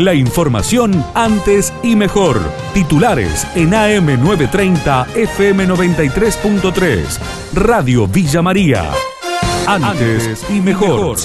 La información antes y mejor. Titulares en AM930 FM93.3. Radio Villa María. Antes y mejor.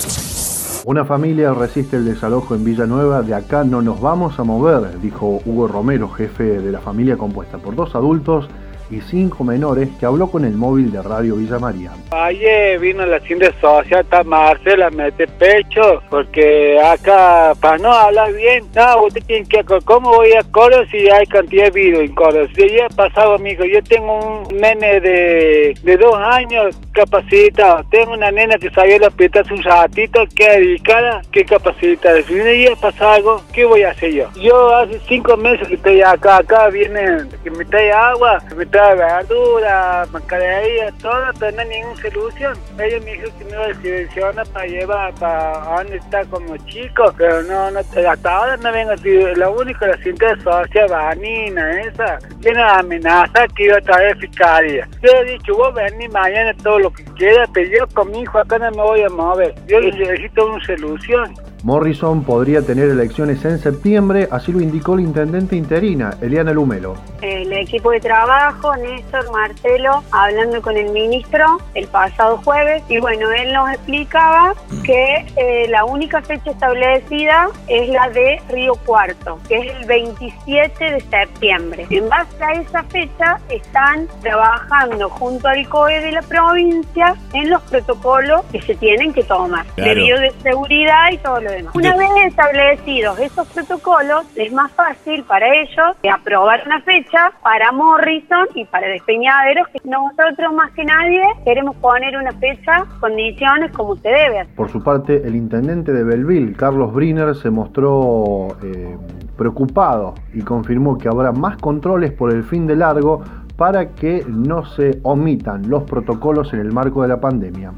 Una familia resiste el desalojo en Villanueva, de acá no nos vamos a mover, dijo Hugo Romero, jefe de la familia compuesta por dos adultos y cinco menores que habló con el móvil de Radio Villa María. Ayer vino la ciencia social, está Marcela, mete pecho, porque acá, para no hablar bien, no, usted tiene que, ¿cómo voy a coro si hay cantidad de virus en coro? Si ya pasado, amigo, yo tengo un nene de, de dos años capacitado, tengo una nena que sabía la hospital hace un ratito, que dedicada, que capacita. Si ya pasa algo, ¿qué voy a hacer yo? Yo hace cinco meses que estoy acá, acá viene que me trae agua, que me trae verdura, mascarilla, todo, pero no hay ninguna solución. Ella me dijo que me iba a seleccionar para llevar para donde está como chico, pero no, no hasta ahora no vengo, lo único, la cinta social vanina, esa, tiene amenaza que iba a traer fiscalía. Yo he dicho, vos venís mañana todo lo que quieras, pero yo con mi hijo acá no me voy a mover, yo necesito una solución. Morrison podría tener elecciones en septiembre, así lo indicó la intendente interina, Eliana Lumelo. El equipo de trabajo, Néstor, Marcelo, hablando con el ministro el pasado jueves, y bueno, él nos explicaba que eh, la única fecha establecida es la de Río Cuarto, que es el 27 de septiembre. En base a esa fecha están trabajando junto al COE de la provincia en los protocolos que se tienen que tomar, debido de seguridad y todo lo una vez establecidos esos protocolos, es más fácil para ellos aprobar una fecha para Morrison y para Despeñaderos, que nosotros más que nadie queremos poner una fecha, condiciones como se debe. Por su parte, el intendente de Belleville, Carlos Briner, se mostró eh, preocupado y confirmó que habrá más controles por el fin de largo para que no se omitan los protocolos en el marco de la pandemia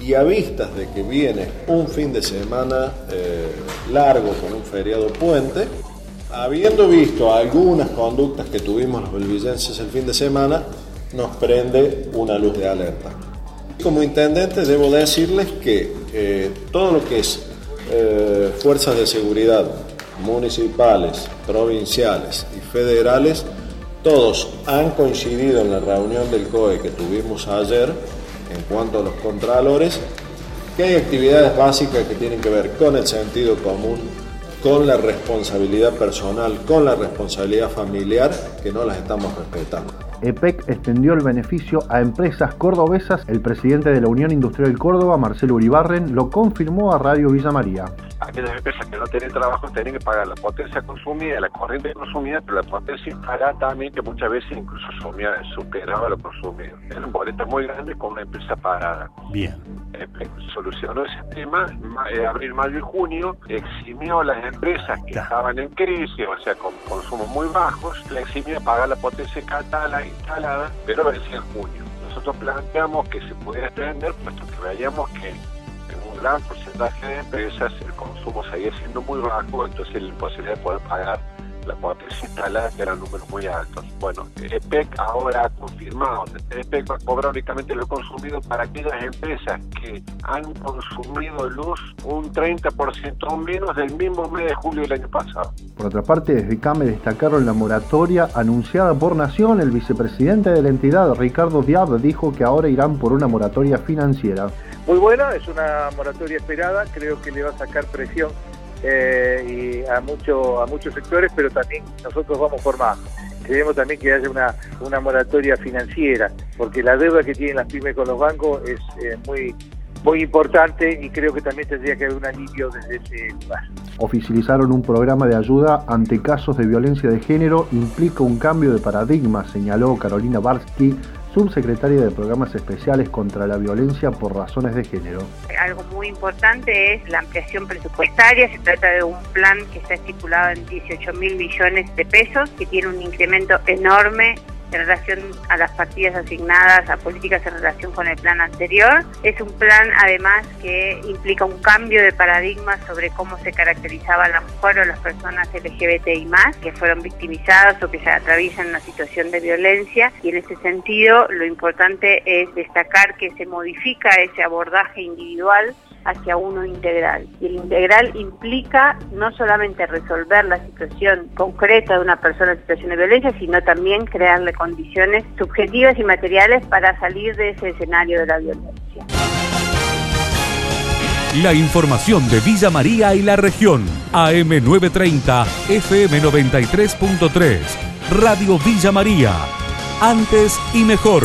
y a vistas de que viene un fin de semana eh, largo con un feriado puente, habiendo visto algunas conductas que tuvimos los belvillenses el fin de semana, nos prende una luz de alerta. Como intendente debo decirles que eh, todo lo que es eh, fuerzas de seguridad municipales, provinciales y federales, todos han coincidido en la reunión del COE que tuvimos ayer en cuanto a los contralores, que hay actividades básicas que tienen que ver con el sentido común, con la responsabilidad personal, con la responsabilidad familiar, que no las estamos respetando. EPEC extendió el beneficio a empresas cordobesas. El presidente de la Unión Industrial Córdoba, Marcelo Uribarren, lo confirmó a Radio Villa María aquellas empresas que no tienen trabajo tienen que pagar la potencia consumida, la corriente consumida, pero la potencia instalada también, que muchas veces incluso superaba lo consumido. Era un boleto muy grande con una empresa parada. Bien. Eh, solucionó ese tema, en abril, mayo y junio, eximió a las empresas que estaban en crisis, o sea, con consumos muy bajos, le eximió a pagar la potencia instalada, instalada pero vencía en junio. Nosotros planteamos que se pudiera extender, puesto que veíamos que gran porcentaje de empresas el consumo seguía siendo muy bajo, entonces la imposibilidad de poder pagar la potencia instalada que eran números muy altos. Bueno, EPEC ahora ha confirmado, EPEC va a cobrar únicamente lo consumido para aquellas empresas que han consumido luz un 30% menos del mismo mes de julio del año pasado. Por otra parte, desde CAME destacaron la moratoria anunciada por Nación. El vicepresidente de la entidad, Ricardo Diab, dijo que ahora irán por una moratoria financiera muy buena, es una moratoria esperada, creo que le va a sacar presión eh, y a, mucho, a muchos sectores, pero también nosotros vamos por más. Queremos también que haya una, una moratoria financiera, porque la deuda que tienen las pymes con los bancos es eh, muy, muy importante y creo que también tendría que haber un alivio desde ese lugar. Oficializaron un programa de ayuda ante casos de violencia de género, implica un cambio de paradigma, señaló Carolina Barsky, subsecretaria de Programas Especiales contra la Violencia por Razones de Género. Algo muy importante es la ampliación presupuestaria. Se trata de un plan que está estipulado en 18 mil millones de pesos, que tiene un incremento enorme en relación a las partidas asignadas a políticas en relación con el plan anterior. Es un plan además que implica un cambio de paradigma sobre cómo se caracterizaba la mujer o las personas LGBTI más que fueron victimizadas o que se atraviesan una situación de violencia y en ese sentido lo importante es destacar que se modifica ese abordaje individual hacia uno integral. Y el integral implica no solamente resolver la situación concreta de una persona en situación de violencia, sino también crearle condiciones subjetivas y materiales para salir de ese escenario de la violencia. La información de Villa María y la región. AM930, FM93.3. Radio Villa María. Antes y mejor.